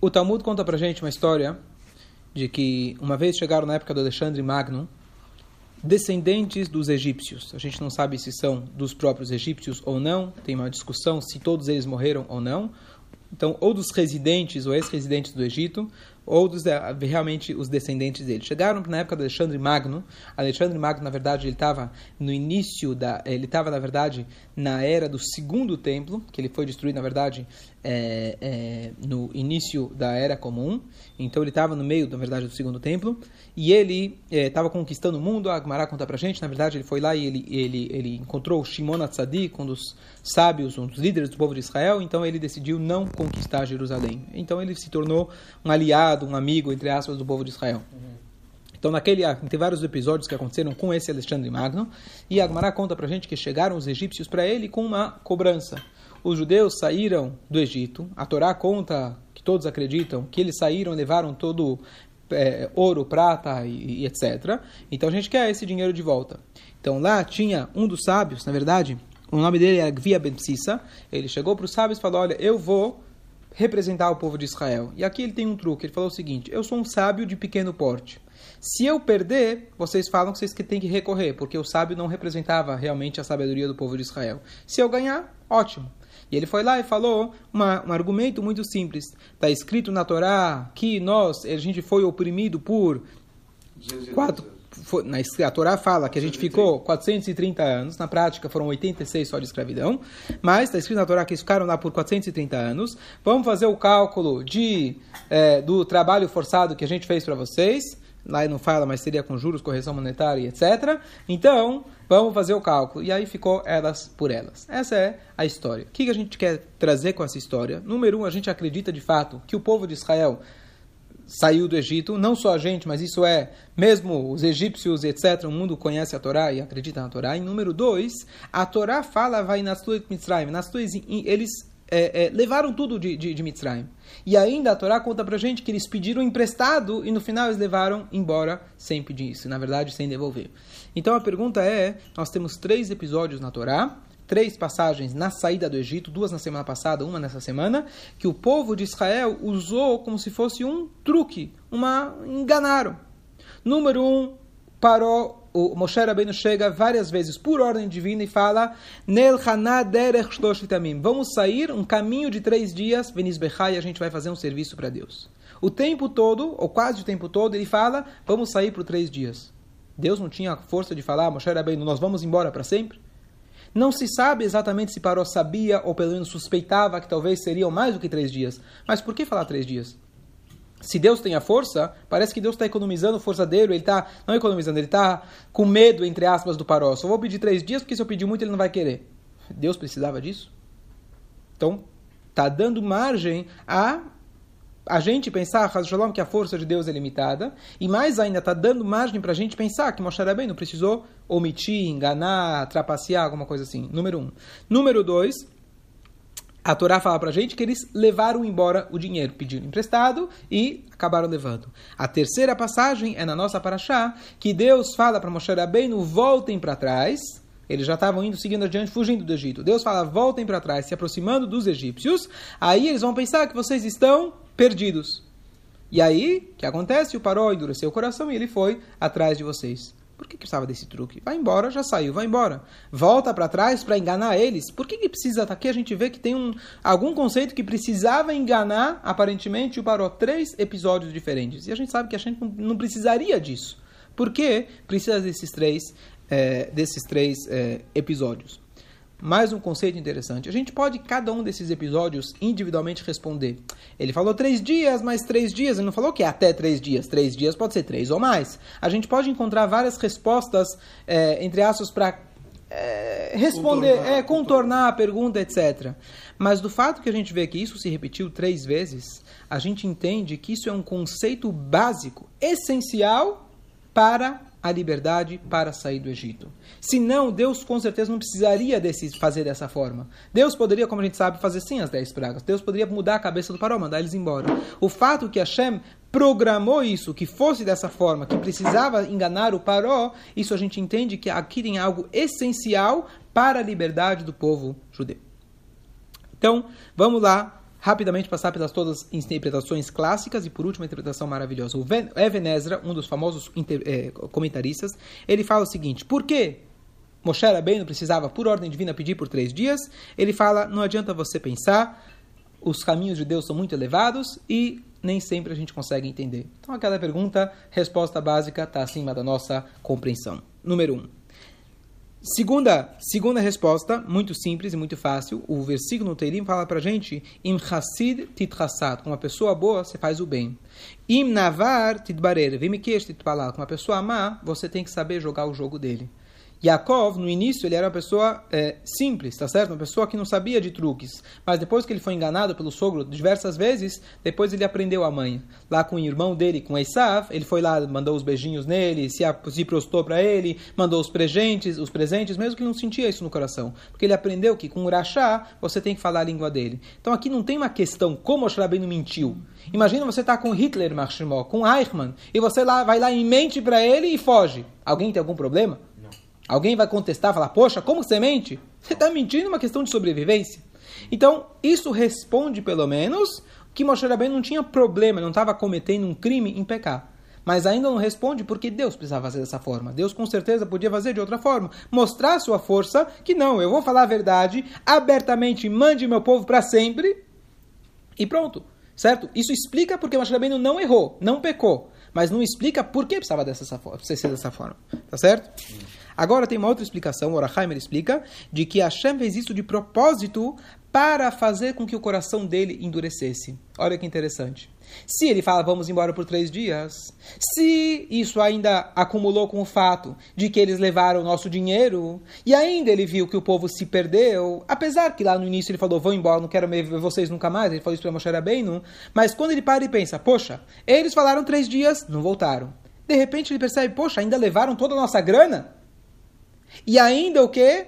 O Talmud conta pra gente uma história de que uma vez chegaram na época do Alexandre Magno descendentes dos egípcios. A gente não sabe se são dos próprios egípcios ou não, tem uma discussão se todos eles morreram ou não. Então, ou dos residentes ou ex-residentes do Egito, ou dos, eh, realmente os descendentes dele. Chegaram na época de Alexandre Magno. Alexandre Magno, na verdade, ele estava no início da, ele estava na verdade na era do segundo templo, que ele foi destruído na verdade é, é, no início da era comum. Então ele estava no meio, na verdade, do segundo templo e ele estava é, conquistando o mundo. A Gemara conta para gente. Na verdade, ele foi lá e ele ele ele encontrou Shimon Atzadik, um dos sábios, um dos líderes do povo de Israel. Então ele decidiu não conquistar Jerusalém. Então ele se tornou um aliado um amigo, entre aspas, do povo de Israel. Então, naquele, tem vários episódios que aconteceram com esse Alexandre Magno, e Agmará conta pra gente que chegaram os egípcios para ele com uma cobrança. Os judeus saíram do Egito, a Torá conta, que todos acreditam, que eles saíram e levaram todo é, ouro, prata e, e, etc. Então a gente quer esse dinheiro de volta. Então lá tinha um dos sábios, na verdade, o nome dele era Gvia Ben Psissa, ele chegou para os sábios e falou, olha, eu vou representar o povo de Israel. E aqui ele tem um truque. Ele falou o seguinte: Eu sou um sábio de pequeno porte. Se eu perder, vocês falam que vocês têm que recorrer, porque o sábio não representava realmente a sabedoria do povo de Israel. Se eu ganhar, ótimo. E ele foi lá e falou uma, um argumento muito simples. Está escrito na Torá que nós, a gente foi oprimido por quatro, foi, na, a Torá fala que a gente ficou 430 anos, na prática foram 86 só de escravidão, mas está escrito na Torá que eles ficaram lá por 430 anos. Vamos fazer o cálculo de, é, do trabalho forçado que a gente fez para vocês. Lá não fala, mas seria com juros, correção monetária, etc. Então, vamos fazer o cálculo. E aí ficou elas por elas. Essa é a história. O que a gente quer trazer com essa história? Número um, a gente acredita de fato que o povo de Israel saiu do Egito, não só a gente, mas isso é, mesmo os egípcios, etc., o mundo conhece a Torá e acredita na Torá. Em número dois, a Torá fala, vai nas tuas Mitzrayim, nas tuas, eles é, é, levaram tudo de, de, de Mitzrayim. E ainda a Torá conta pra gente que eles pediram emprestado e no final eles levaram embora sem pedir isso, na verdade sem devolver. Então a pergunta é, nós temos três episódios na Torá, três passagens na saída do Egito, duas na semana passada, uma nessa semana, que o povo de Israel usou como se fosse um truque, uma enganaram. Número um, parou o Moshe Rabbeinu chega várias vezes por ordem divina e fala Nel Vamos sair um caminho de três dias, Venisbechai, e a gente vai fazer um serviço para Deus. O tempo todo, ou quase o tempo todo, ele fala, vamos sair por três dias. Deus não tinha força de falar, Moshe Rabbeinu, nós vamos embora para sempre? Não se sabe exatamente se Paró sabia ou pelo menos suspeitava que talvez seriam mais do que três dias. Mas por que falar três dias? Se Deus tem a força, parece que Deus está economizando força dele, ele está, não economizando, ele está com medo, entre aspas, do Paró. Só vou pedir três dias, porque se eu pedir muito ele não vai querer. Deus precisava disso? Então, está dando margem a a gente pensar, Shalom, que a força de Deus é limitada, e mais ainda, está dando margem para a gente pensar que Moshe Rabbeinu precisou omitir, enganar, trapacear, alguma coisa assim. Número um. Número dois, a Torá fala para a gente que eles levaram embora o dinheiro, pediram emprestado e acabaram levando. A terceira passagem é na nossa paraxá, que Deus fala para Moshe Rabbeinu, voltem para trás, eles já estavam indo, seguindo adiante, fugindo do Egito. Deus fala, voltem para trás, se aproximando dos egípcios. Aí eles vão pensar que vocês estão perdidos. E aí, o que acontece? O Paró endureceu o coração e ele foi atrás de vocês. Por que, que precisava desse truque? Vai embora, já saiu, vai embora. Volta para trás para enganar eles. Por que, que precisa? Aqui a gente vê que tem um, algum conceito que precisava enganar, aparentemente, o Paró. Três episódios diferentes. E a gente sabe que a gente não, não precisaria disso. Por que precisa desses três, é, desses três é, episódios? Mais um conceito interessante. A gente pode, cada um desses episódios, individualmente responder. Ele falou três dias, mais três dias. Ele não falou que é até três dias. Três dias pode ser três ou mais. A gente pode encontrar várias respostas, é, entre aspas, para é, responder, contornar, é, contornar a pergunta, etc. Mas do fato que a gente vê que isso se repetiu três vezes, a gente entende que isso é um conceito básico, essencial para a liberdade para sair do Egito. Senão, Deus com certeza não precisaria desse, fazer dessa forma. Deus poderia, como a gente sabe, fazer sim as dez pragas. Deus poderia mudar a cabeça do Paró, mandar eles embora. O fato que Hashem programou isso, que fosse dessa forma, que precisava enganar o Paró, isso a gente entende que aqui tem algo essencial para a liberdade do povo judeu. Então, vamos lá rapidamente passar pelas todas as interpretações clássicas e por último a interpretação maravilhosa. O Even Ezra, um dos famosos é, comentaristas, ele fala o seguinte: por que Moshe Rabbeinu precisava, por ordem divina, pedir por três dias? Ele fala: não adianta você pensar, os caminhos de Deus são muito elevados e nem sempre a gente consegue entender. Então, aquela pergunta, resposta básica, está acima da nossa compreensão. Número um. Segunda, segunda resposta, muito simples e muito fácil. O versículo no Teirim fala para gente: Im chassid titchassad. Com uma pessoa boa, você faz o bem. Im navar titbarer. Vimikish titpalah. Com uma pessoa má, você tem que saber jogar o jogo dele. Yaakov, no início, ele era uma pessoa é, simples, tá certo? Uma pessoa que não sabia de truques. Mas depois que ele foi enganado pelo sogro diversas vezes, depois ele aprendeu a manha. Lá com o irmão dele, com Esav, ele foi lá, mandou os beijinhos nele, se, se prostou para ele, mandou os presentes, os presentes, mesmo que ele não sentia isso no coração. Porque ele aprendeu que com o Urachá, você tem que falar a língua dele. Então aqui não tem uma questão como o Shrabino mentiu. Imagina você tá com Hitler, Marshimó, com Eichmann, e você lá, vai lá e mente para ele e foge. Alguém tem algum problema? Alguém vai contestar, falar, poxa, como você mente? Você está mentindo, uma questão de sobrevivência. Então, isso responde, pelo menos, que Moshe Rabbeinu não tinha problema, não estava cometendo um crime em pecar. Mas ainda não responde porque Deus precisava fazer dessa forma. Deus com certeza podia fazer de outra forma. Mostrar sua força, que não, eu vou falar a verdade, abertamente, mande meu povo para sempre, e pronto. Certo? Isso explica porque Moshe Rabbeinu não errou, não pecou. Mas não explica por que precisava dessa, ser dessa forma. Tá certo? Agora tem uma outra explicação, o Oraheimer explica, de que Hashem fez isso de propósito para fazer com que o coração dele endurecesse. Olha que interessante. Se ele fala, vamos embora por três dias, se isso ainda acumulou com o fato de que eles levaram o nosso dinheiro, e ainda ele viu que o povo se perdeu, apesar que lá no início ele falou, vão embora, não quero ver vocês nunca mais, ele falou isso para Moshe Rabbeinu, mas quando ele para e pensa, poxa, eles falaram três dias, não voltaram. De repente ele percebe, poxa, ainda levaram toda a nossa grana? E ainda o que?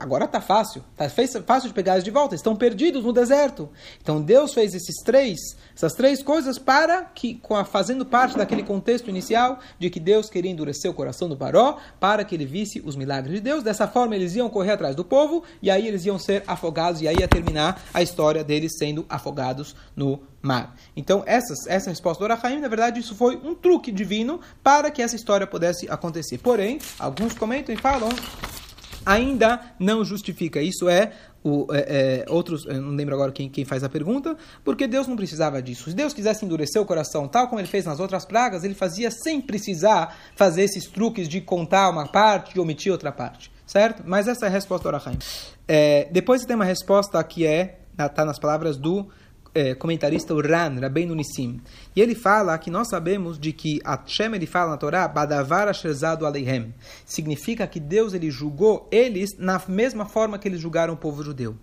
Agora está fácil, está fácil de pegar eles de volta, estão perdidos no deserto. Então Deus fez esses três, essas três coisas para que, fazendo parte daquele contexto inicial de que Deus queria endurecer o coração do Paró, para que ele visse os milagres de Deus. Dessa forma eles iam correr atrás do povo e aí eles iam ser afogados e aí ia terminar a história deles sendo afogados no mar. Então essas, essa resposta do Arahaim, na verdade, isso foi um truque divino para que essa história pudesse acontecer. Porém, alguns comentam e falam ainda não justifica. Isso é o, é, é, outros, não lembro agora quem, quem faz a pergunta, porque Deus não precisava disso. Se Deus quisesse endurecer o coração, tal como ele fez nas outras pragas, ele fazia sem precisar fazer esses truques de contar uma parte e omitir outra parte, certo? Mas essa é a resposta do Arahaim. É, depois tem uma resposta que é, está nas palavras do é, comentarista o Ran, Rabbeinu Nissim. E ele fala que nós sabemos de que Hashem ele fala na Torá, Badavar Asherzadu Aleihem. Significa que Deus ele julgou eles na mesma forma que eles julgaram o povo judeu.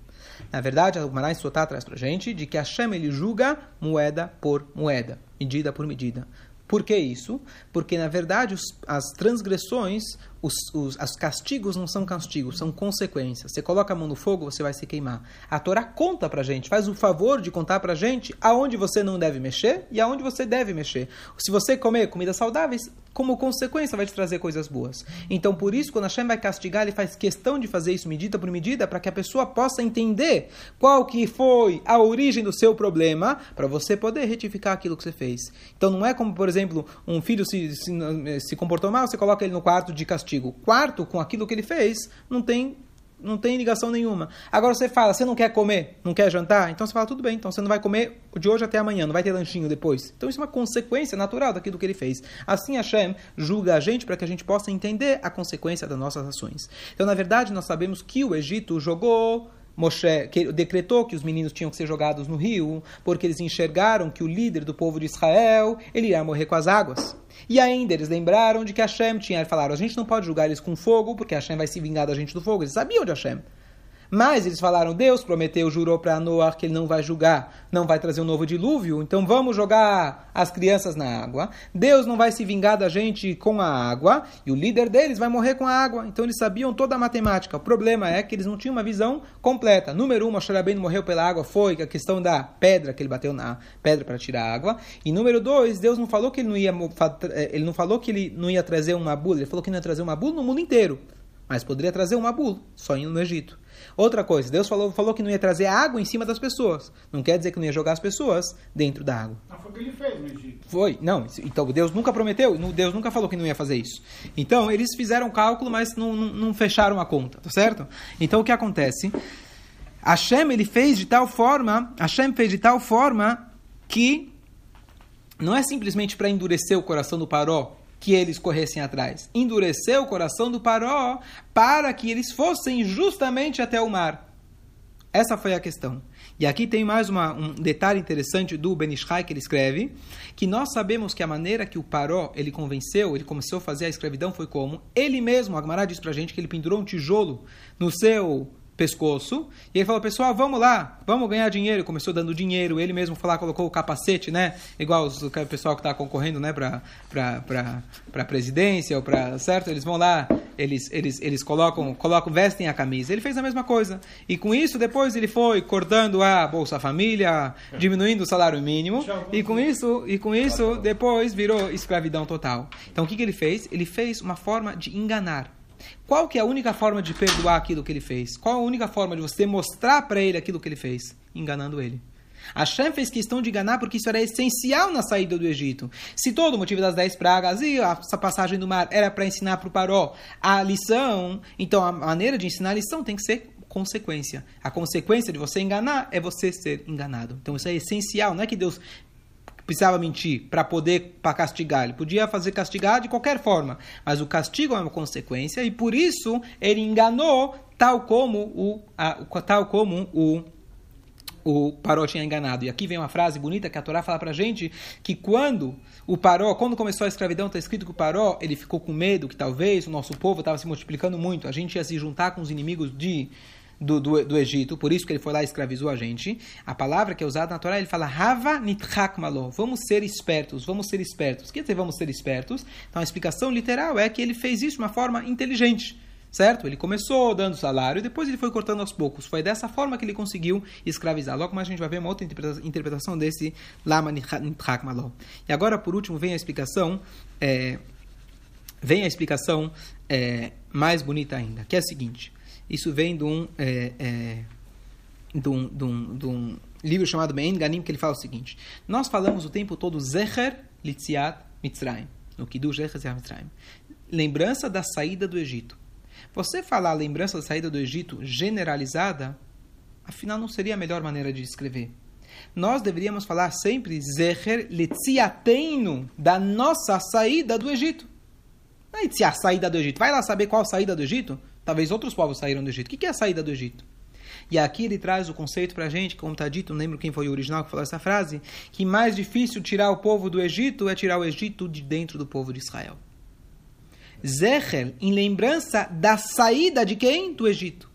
Na verdade, o Marai Sotá traz para gente de que Hashem ele julga moeda por moeda, medida por medida. Por que isso? Porque, na verdade, os, as transgressões, os, os, os, castigos não são castigos, são consequências. Você coloca a mão no fogo, você vai se queimar. A Torá conta pra gente, faz o favor de contar pra gente aonde você não deve mexer e aonde você deve mexer. Se você comer comidas saudáveis, como consequência vai te trazer coisas boas. Então, por isso, quando Hashem vai castigar, ele faz questão de fazer isso medida por medida, para que a pessoa possa entender qual que foi a origem do seu problema, para você poder retificar aquilo que você fez. Então, não é como, por exemplo, um filho se, se, se comportou mal, você coloca ele no quarto de castigo. Quarto, com aquilo que ele fez, não tem não tem ligação nenhuma. Agora você fala, você não quer comer, não quer jantar? Então você fala, tudo bem, então você não vai comer de hoje até amanhã, não vai ter lanchinho depois. Então isso é uma consequência natural daquilo que ele fez. Assim Hashem julga a gente para que a gente possa entender a consequência das nossas ações. Então, na verdade, nós sabemos que o Egito jogou Moshe que, decretou que os meninos tinham que ser jogados no rio, porque eles enxergaram que o líder do povo de Israel ele ia morrer com as águas. E ainda eles lembraram de que Hashem tinha falado: a gente não pode julgar eles com fogo, porque Hashem vai se vingar da gente do fogo. Eles sabiam de Hashem. Mas eles falaram: Deus prometeu, jurou para Noah que ele não vai julgar, não vai trazer um novo dilúvio, então vamos jogar as crianças na água. Deus não vai se vingar da gente com a água, e o líder deles vai morrer com a água. Então eles sabiam toda a matemática. O problema é que eles não tinham uma visão completa. Número um, Moshe Rabbeinu morreu pela água, foi a questão da pedra, que ele bateu na pedra para tirar a água. E número dois, Deus não falou que ele não ia, ele não falou que ele não ia trazer uma bula, ele falou que não ia trazer uma bula no mundo inteiro. mas poderia trazer uma bula, só indo no Egito. Outra coisa, Deus falou, falou que não ia trazer água em cima das pessoas. Não quer dizer que não ia jogar as pessoas dentro da água. Mas foi o que ele fez no Egito. Foi, não. Então Deus nunca prometeu, Deus nunca falou que não ia fazer isso. Então eles fizeram cálculo, mas não, não, não fecharam a conta, tá certo? Então o que acontece? Hashem ele fez de tal forma, Hashem fez de tal forma que não é simplesmente para endurecer o coração do Paró que eles corressem atrás. Endureceu o coração do Paró para que eles fossem justamente até o mar. Essa foi a questão. E aqui tem mais uma, um detalhe interessante do Benishai que ele escreve, que nós sabemos que a maneira que o Paró ele convenceu, ele começou a fazer a escravidão foi como ele mesmo, a Gemara diz pra gente que ele pendurou um tijolo no seu pescoço. E ele falou, pessoal, vamos lá, vamos ganhar dinheiro. Começou dando dinheiro, ele mesmo foi lá, colocou o capacete, né? Igual os, o pessoal que está concorrendo, né, para para presidência ou para certo? Eles vão lá, eles eles eles colocam colocam vestem a camisa. Ele fez a mesma coisa. E com isso depois ele foi cortando a bolsa família, diminuindo o salário mínimo. E com isso e com isso depois virou escravidão total. Então o que que ele fez? Ele fez uma forma de enganar qual que é a única forma de perdoar aquilo que ele fez? Qual a única forma de você mostrar para ele aquilo que ele fez? Enganando ele. Hashem fez questão de enganar porque isso era essencial na saída do Egito. Se todo o motivo das dez pragas e essa passagem do mar era para ensinar para o Paró a lição, então a maneira de ensinar a lição tem que ser consequência. A consequência de você enganar é você ser enganado. Então isso é essencial. Não é que Deus precisava mentir para poder para castigar. Ele podia fazer castigar de qualquer forma, mas o castigo é uma consequência e por isso ele enganou tal como o a, tal como o o Paró tinha enganado. E aqui vem uma frase bonita que a Torá fala para gente que quando o Paró, quando começou a escravidão, está escrito que o Paró ele ficou com medo que talvez o nosso povo estava se multiplicando muito, a gente ia se juntar com os inimigos de do, do, do, Egito, por isso que ele foi lá e escravizou a gente. A palavra que é usada na Torá, ele fala Hava nitchak malo. Vamos ser espertos, vamos ser espertos. O que quer dizer vamos ser espertos? Então a explicação literal é que ele fez isso de uma forma inteligente. Certo? Ele começou dando salário e depois ele foi cortando aos poucos. Foi dessa forma que ele conseguiu escravizar. Logo mais a gente vai ver uma outra interpretação desse Lama Nitchak Malo. E agora, por último, vem a explicação. É, vem a explicação é, mais bonita ainda, que é a seguinte. Isso vem de um, é, é, de um, de um, de um livro chamado Mein Ganim, que ele fala o seguinte: Nós falamos o tempo todo Zecher Litziat Mitzrayim, no Kiddush Zecher Mitzrayim. Lembrança da saída do Egito. Você falar lembrança da saída do Egito generalizada, afinal não seria a melhor maneira de escrever. Nós deveríamos falar sempre Zecher Litziateinu, da nossa saída do Egito. Não é a saída do Egito. Vai lá saber qual saída do Egito? Talvez outros povos saíram do Egito. O que é a saída do Egito? E aqui ele traz o conceito para a gente, como está dito, não lembro quem foi o original que falou essa frase, que mais difícil tirar o povo do Egito é tirar o Egito de dentro do povo de Israel. Zecher, em lembrança da saída de quem? Do Egito.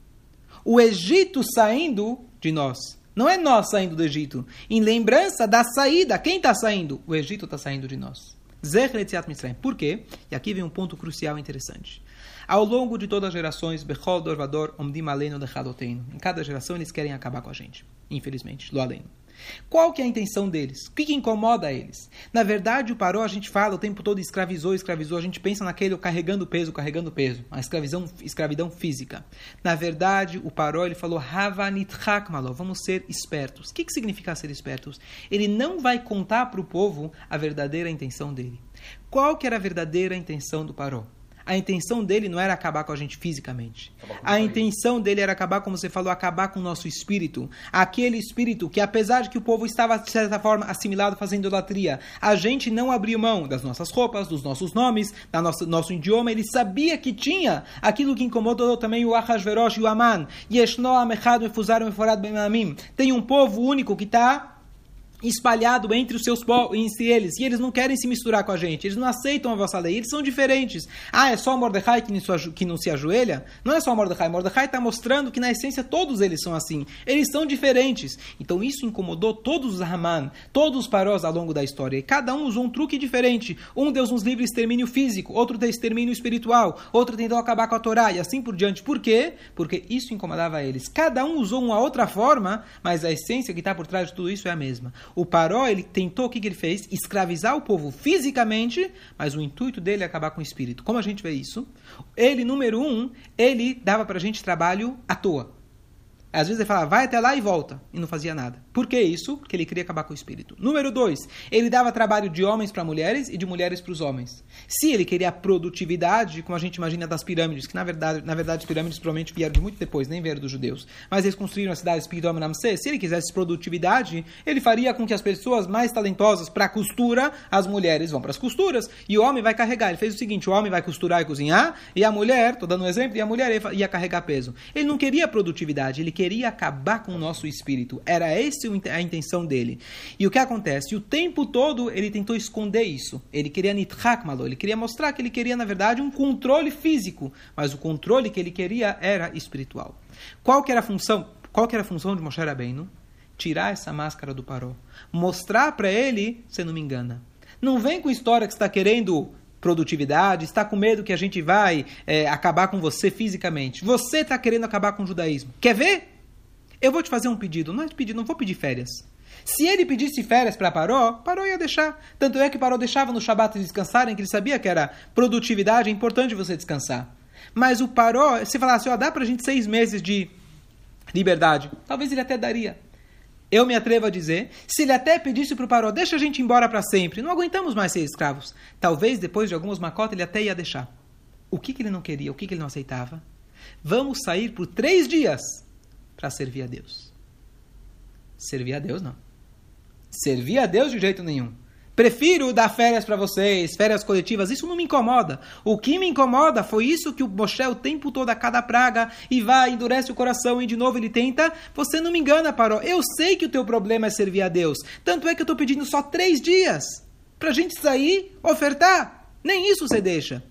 O Egito saindo de nós. Não é nós saindo do Egito. Em lembrança da saída. Quem está saindo? O Egito está saindo de nós. Zecher Etziat Mitzrayim. Por quê? E aqui vem um ponto crucial e interessante. Ao longo de todas as gerações, Bechol Dorvador Omdim Aleno. Em cada geração eles querem acabar com a gente. Infelizmente, lo além. Qual que é a intenção deles? O que, que, incomoda eles? Na verdade, o parou, a gente fala o tempo todo escravizou, escravizou, a gente pensa naquele carregando peso, carregando peso, a escravidão, escravidão física. Na verdade, o parou, ele falou, Havanithakmalo, vamos ser espertos. O que, que significa ser espertos? Ele não vai contar para o povo a verdadeira intenção dele. Qual que era a verdadeira intenção do parou? A intenção dele não era acabar com a gente fisicamente. A intenção dele era acabar, como você falou, acabar com o nosso espírito. Aquele espírito que, apesar de que o povo estava, de certa forma, assimilado fazendo idolatria, a gente não abriu mão das nossas roupas, dos nossos nomes, do nosso, nosso idioma. Ele sabia que tinha aquilo que incomodou também o Ahasverosh e o Aman. Tem um povo único que está espalhado entre os seus entre eles, e eles não querem se misturar com a gente, eles não aceitam a vossa lei, eles são diferentes. Ah, é só Mordecai que não, se ajoelha? Não é só Mordecai, Mordecai está mostrando que na essência todos eles são assim, eles são diferentes. Então isso incomodou todos os Haman, todos os parós ao longo da história, e cada um usou um truque diferente. Um deu uns livres extermínio físico, outro deu extermínio espiritual, outro tentou acabar com a Torá, e assim por diante. Por quê? Porque isso incomodava eles. Cada um usou uma outra forma, mas a essência que está por trás de tudo isso é a mesma. O Paró, ele tentou, o que, que ele fez? Escravizar o povo fisicamente, mas o intuito dele é acabar com o espírito. Como a gente vê isso? Ele, número um, ele dava para a gente trabalho à toa. Às vezes ele falava, vai até lá e volta, e não fazia nada. Por que isso? Porque ele queria acabar com o espírito. Número dois, ele dava trabalho de homens para mulheres e de mulheres para os homens. Se ele queria produtividade, como a gente imagina das pirâmides, que na verdade, na verdade as pirâmides provavelmente vieram de muito depois, nem vieram dos judeus, mas eles construíram a cidade espiritual Ramsés. Se ele quisesse produtividade, ele faria com que as pessoas mais talentosas para costura, as mulheres vão para as costuras, e o homem vai carregar. Ele fez o seguinte, o homem vai costurar e cozinhar, e a mulher, estou dando um exemplo, e a mulher ia carregar peso. Ele não queria produtividade, ele queria acabar com o nosso espírito. Era essa a intenção dele. E o que acontece? O tempo todo ele tentou esconder isso. Ele queria nithakmalo, ele queria mostrar que ele queria, na verdade, um controle físico, mas o controle que ele queria era espiritual. Qual que era a função? Qual que era a função de Moshe Rabbeinu? Tirar essa máscara do paró. Mostrar para ele, você não me engana. Não vem com história que está querendo produtividade, está com medo que a gente vai é, acabar com você fisicamente. Você está querendo acabar com o judaísmo. Quer ver? Eu vou te fazer um pedido. Não é pedido, não vou pedir férias. Se ele pedisse férias para Paró, Paró ia deixar. Tanto é que Paró deixava no Shabat descansarem, que ele sabia que era produtividade, é importante você descansar. Mas o Paró, se falasse, ó, dá pra gente seis meses de liberdade, talvez ele até daria. Eu me atrevo a dizer, se ele até pedisse para o Paró, deixa a gente embora para sempre, não aguentamos mais ser escravos. Talvez depois de algumas macotas ele até ia deixar. O que, que ele não queria, o que, que ele não aceitava? Vamos sair por três dias para servir a Deus. Servir a Deus, não. Servir a Deus de jeito nenhum. Prefiro dar férias para vocês, férias coletivas, isso não me incomoda. O que me incomoda foi isso que o Moshe o tempo todo a cada praga e vai, endurece o coração e de novo ele tenta. Você não me engana, Paró. Eu sei que o teu problema é servir a Deus. Tanto é que eu estou pedindo só três dias para a gente sair, ofertar. Nem isso você deixa.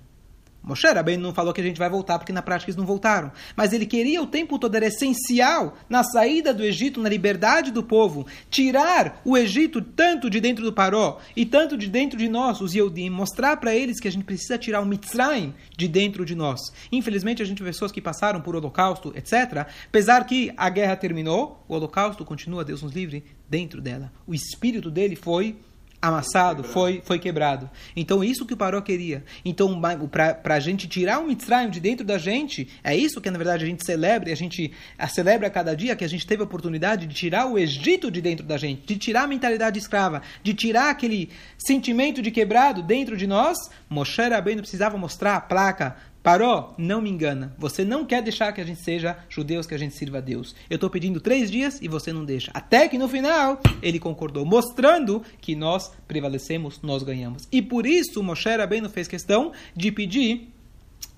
Moshe Rabbeinu não falou que a gente vai voltar porque na prática eles não voltaram. Mas ele queria o tempo todo, era essencial na saída do Egito, na liberdade do povo, tirar o Egito tanto de dentro do Paró e tanto de dentro de nós, os Yehudim, mostrar para eles que a gente precisa tirar o Mitzrayim de dentro de nós. Infelizmente a gente vê pessoas que passaram por holocausto, etc. Apesar que a guerra terminou, o holocausto continua, Deus nos livre, dentro dela. O espírito dele foi amassado, foi, foi quebrado. Então, isso que o Paró queria. Então, para a gente tirar o Mitzrayim de dentro da gente, é isso que, na verdade, a gente celebra, a gente a celebra a cada dia, que a gente teve a oportunidade de tirar o Egito de dentro da gente, de tirar a mentalidade escrava, de tirar aquele sentimento de quebrado dentro de nós. Moshe Rabbeinu precisava mostrar a placa Paró, não me engana. Você não quer deixar que a gente seja judeus, que a gente sirva a Deus. Eu estou pedindo três dias e você não deixa. Até que no final ele concordou, mostrando que nós prevalecemos, nós ganhamos. E por isso Moshe Rabbeinu fez questão de pedir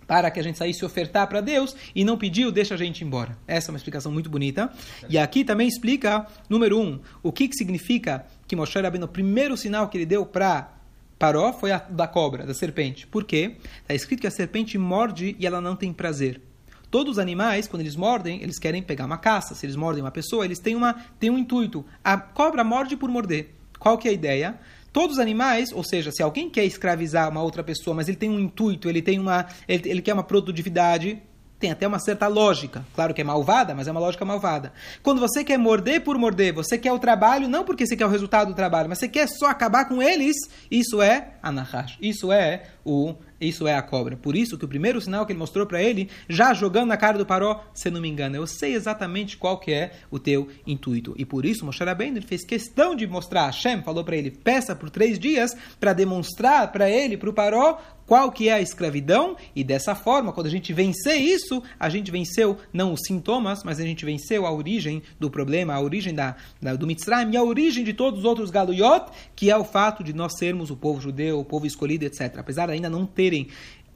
para que a gente saísse ofertar para Deus e não pediu, deixa a gente embora. Essa é uma explicação muito bonita. E aqui também explica, número um, o que, que significa que Moshe Rabbeinu, o primeiro sinal que ele deu para Paró foi a da cobra, da serpente. Por quê? Está escrito que a serpente morde e ela não tem prazer. Todos os animais, quando eles mordem, eles querem pegar uma caça. Se eles mordem uma pessoa, eles têm, uma, têm um intuito. A cobra morde por morder. Qual que é a ideia? Todos os animais, ou seja, se alguém quer escravizar uma outra pessoa, mas ele tem um intuito, ele tem uma, ele, ele quer uma produtividade, tem até uma certa lógica. Claro que é malvada, mas é uma lógica malvada. Quando você quer morder por morder, você quer o trabalho, não porque você quer o resultado do trabalho, mas você quer só acabar com eles, isso é anahash. Isso é o isso é a cobra. Por isso que o primeiro sinal que ele mostrou para ele, já jogando na cara do Paró, se não me engano, eu sei exatamente qual que é o teu intuito. E por isso Moshe Rabbeinu ele fez questão de mostrar, Hashem falou para ele, peça por três dias para demonstrar para ele, para o Paró, qual que é a escravidão, e dessa forma, quando a gente vencer isso, a gente venceu não os sintomas, mas a gente venceu a origem do problema, a origem da, da do Mitzrayim e a origem de todos os outros galuyot, que é o fato de nós sermos o povo judeu, o povo escolhido, etc. Apesar ainda não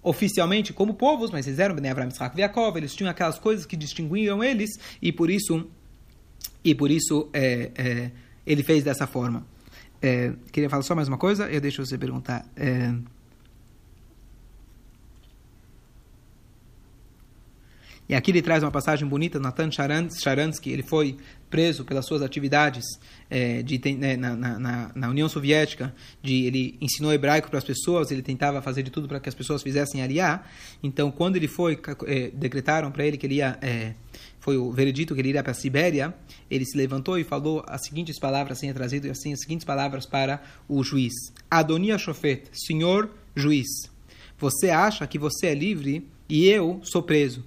oficialmente como povos, mas eles eram Bnei Avraham, Yitzhak eles tinham aquelas coisas que distinguiam eles, e por isso, e por isso é, é, ele fez dessa forma. É, queria falar só mais uma coisa, eu deixo você perguntar. E aqui ele traz uma passagem bonita, Natan Sharansky, ele foi preso pelas suas atividades é, de, né, na, na, na, União Soviética, de, ele ensinou hebraico para as pessoas, ele tentava fazer de tudo para que as pessoas fizessem aliá. Então, quando ele foi, é, decretaram para ele que ele ia é, foi o veredito que ele iria para a Sibéria, ele se levantou e falou as seguintes palavras, assim é trazido assim as seguintes palavras para o juiz: Adonia Shofet, senhor juiz, você acha que você é livre e eu sou preso?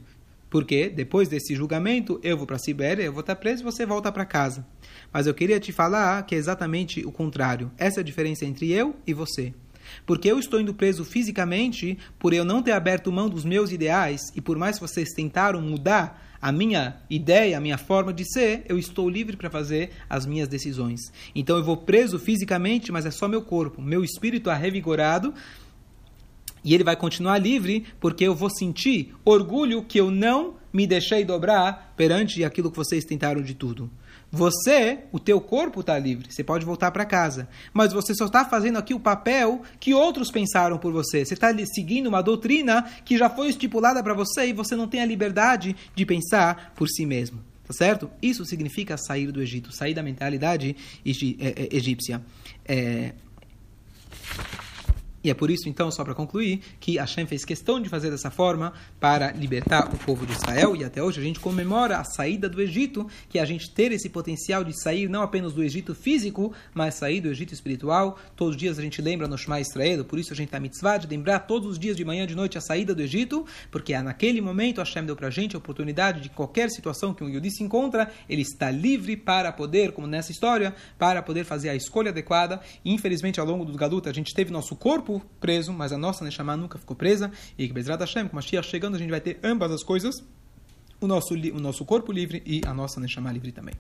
Porque depois desse julgamento eu vou para a Sibéria, eu vou estar preso e você volta para casa. Mas eu queria te falar que é exatamente o contrário. Essa é a diferença entre eu e você. Porque eu estou indo preso fisicamente por eu não ter aberto mão dos meus ideais e por mais que vocês tentaram mudar a minha ideia, a minha forma de ser, eu estou livre para fazer as minhas decisões. Então eu vou preso fisicamente, mas é só meu corpo. Meu espírito é revigorado e ele vai continuar livre porque eu vou sentir orgulho que eu não me deixei dobrar perante aquilo que vocês tentaram de tudo. Você, o teu corpo está livre, você pode voltar para casa, mas você só está fazendo aqui o papel que outros pensaram por você. Você está seguindo uma doutrina que já foi estipulada para você e você não tem a liberdade de pensar por si mesmo. Tá certo? Isso significa sair do Egito, sair da mentalidade é, é, egípcia. É... E é por isso, então, só para concluir, que Hashem fez questão de fazer dessa forma para libertar o povo de Israel. E até hoje a gente comemora a saída do Egito, que é a gente ter esse potencial de sair não apenas do Egito físico, mas sair do Egito espiritual. Todos os dias a gente lembra no Shema Israel, por isso a gente está mitzvah de lembrar todos os dias de manhã e de noite a saída do Egito, porque é naquele momento Hashem deu para a gente a oportunidade de qualquer situação que um Yudi se encontra, ele está livre para poder, como nessa história, para poder fazer a escolha adequada. E, infelizmente, ao longo do Galuta, a gente teve nosso corpo preso, mas a nossa Neshama nunca ficou presa. E que Bezrat Hashem, com Mashiach chegando, a gente vai ter ambas as coisas, o nosso, o nosso corpo livre e a nossa Neshama livre também.